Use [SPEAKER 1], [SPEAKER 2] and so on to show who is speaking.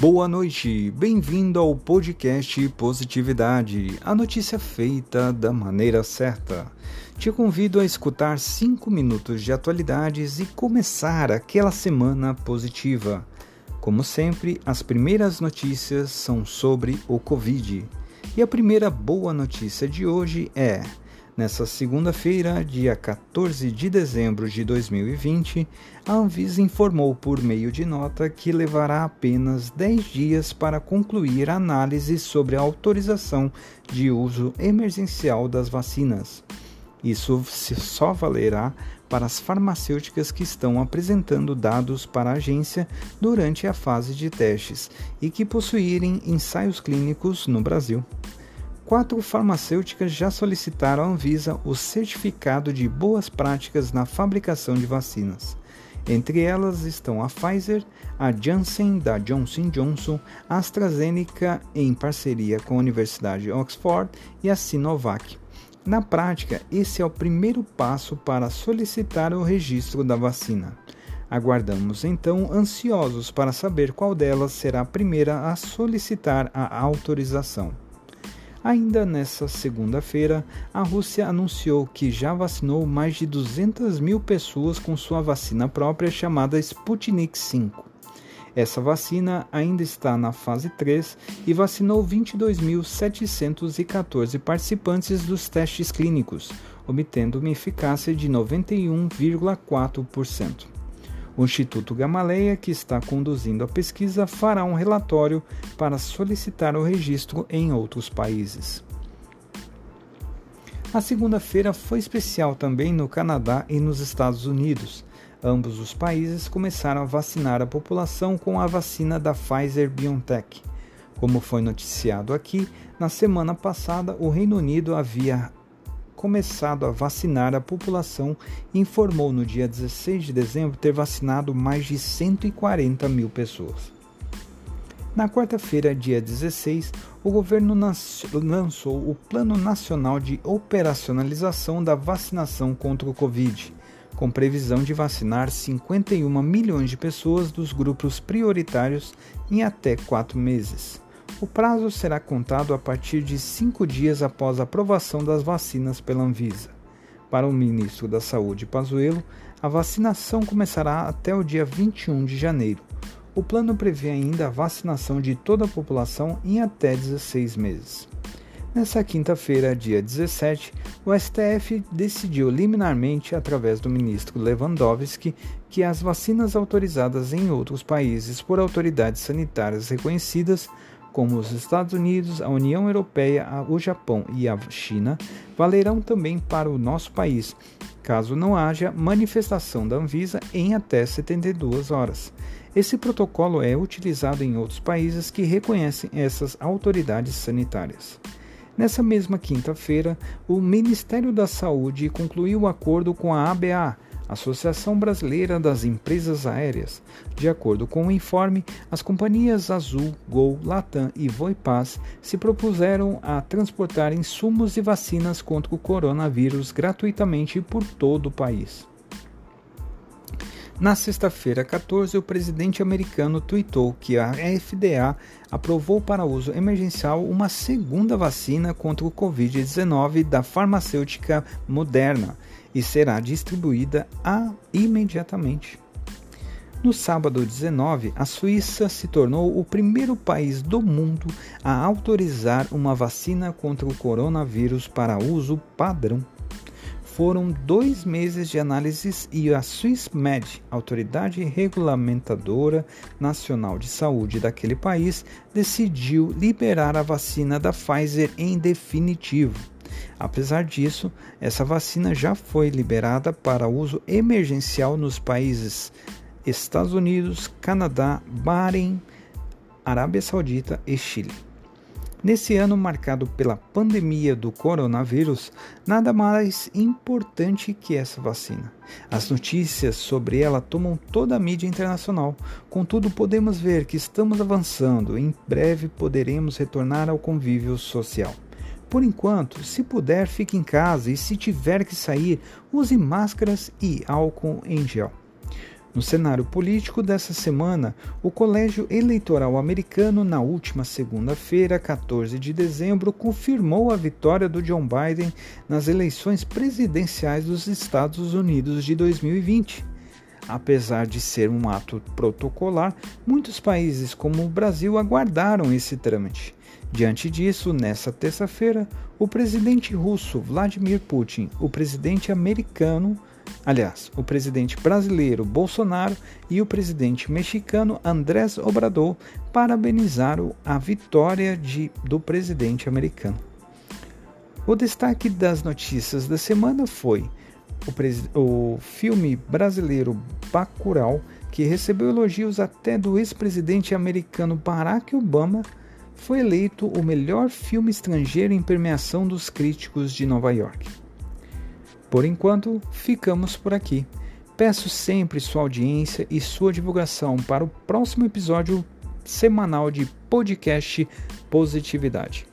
[SPEAKER 1] Boa noite, bem-vindo ao podcast Positividade, a notícia feita da maneira certa. Te convido a escutar 5 minutos de atualidades e começar aquela semana positiva. Como sempre, as primeiras notícias são sobre o Covid. E a primeira boa notícia de hoje é Nessa segunda-feira, dia 14 de dezembro de 2020, a Anvisa informou por meio de nota que levará apenas 10 dias para concluir a análise sobre a autorização de uso emergencial das vacinas. Isso só valerá para as farmacêuticas que estão apresentando dados para a agência durante a fase de testes e que possuírem ensaios clínicos no Brasil quatro farmacêuticas já solicitaram à Anvisa o certificado de boas práticas na fabricação de vacinas. Entre elas estão a Pfizer, a Janssen da Johnson Johnson, a AstraZeneca em parceria com a Universidade de Oxford e a Sinovac. Na prática, esse é o primeiro passo para solicitar o registro da vacina. Aguardamos então ansiosos para saber qual delas será a primeira a solicitar a autorização. Ainda nessa segunda-feira, a Rússia anunciou que já vacinou mais de 200 mil pessoas com sua vacina própria chamada Sputnik V. Essa vacina ainda está na fase 3 e vacinou 22.714 participantes dos testes clínicos, obtendo uma eficácia de 91,4%. O Instituto Gamaleia, que está conduzindo a pesquisa, fará um relatório para solicitar o registro em outros países. A segunda-feira foi especial também no Canadá e nos Estados Unidos. Ambos os países começaram a vacinar a população com a vacina da Pfizer BioNTech. Como foi noticiado aqui, na semana passada o Reino Unido havia começado a vacinar a população e informou no dia 16 de dezembro ter vacinado mais de 140 mil pessoas. Na quarta-feira, dia 16, o governo lançou o Plano Nacional de Operacionalização da Vacinação contra o Covid, com previsão de vacinar 51 milhões de pessoas dos grupos prioritários em até quatro meses. O prazo será contado a partir de cinco dias após a aprovação das vacinas pela Anvisa. Para o ministro da Saúde, Pazuello, a vacinação começará até o dia 21 de janeiro. O plano prevê ainda a vacinação de toda a população em até 16 meses. Nessa quinta-feira, dia 17, o STF decidiu liminarmente, através do ministro Lewandowski, que as vacinas autorizadas em outros países por autoridades sanitárias reconhecidas como os Estados Unidos, a União Europeia, o Japão e a China, valerão também para o nosso país, caso não haja manifestação da Anvisa em até 72 horas. Esse protocolo é utilizado em outros países que reconhecem essas autoridades sanitárias. Nessa mesma quinta-feira, o Ministério da Saúde concluiu o acordo com a ABA Associação Brasileira das Empresas Aéreas. De acordo com o informe, as companhias Azul, Gol, Latam e Voipaz se propuseram a transportar insumos e vacinas contra o coronavírus gratuitamente por todo o país. Na sexta-feira 14, o presidente americano tweetou que a FDA aprovou para uso emergencial uma segunda vacina contra o Covid-19 da farmacêutica Moderna e será distribuída imediatamente. No sábado 19, a Suíça se tornou o primeiro país do mundo a autorizar uma vacina contra o coronavírus para uso padrão. Foram dois meses de análises e a SwissMed, autoridade regulamentadora nacional de saúde daquele país, decidiu liberar a vacina da Pfizer em definitivo. Apesar disso, essa vacina já foi liberada para uso emergencial nos países Estados Unidos, Canadá, Bahrein, Arábia Saudita e Chile. Nesse ano marcado pela pandemia do coronavírus, nada mais importante que essa vacina. As notícias sobre ela tomam toda a mídia internacional. Contudo, podemos ver que estamos avançando. Em breve poderemos retornar ao convívio social. Por enquanto, se puder, fique em casa e se tiver que sair, use máscaras e álcool em gel. No cenário político dessa semana, o Colégio Eleitoral Americano, na última segunda-feira, 14 de dezembro, confirmou a vitória do John Biden nas eleições presidenciais dos Estados Unidos de 2020. Apesar de ser um ato protocolar, muitos países, como o Brasil, aguardaram esse trâmite. Diante disso, nesta terça-feira, o presidente russo Vladimir Putin, o presidente americano Aliás, o presidente brasileiro Bolsonaro e o presidente mexicano Andrés Obrador parabenizaram a vitória de, do presidente americano. O destaque das notícias da semana foi o, o filme brasileiro Bacurau, que recebeu elogios até do ex-presidente americano Barack Obama, foi eleito o melhor filme estrangeiro em premiação dos críticos de Nova York. Por enquanto, ficamos por aqui. Peço sempre sua audiência e sua divulgação para o próximo episódio semanal de podcast Positividade.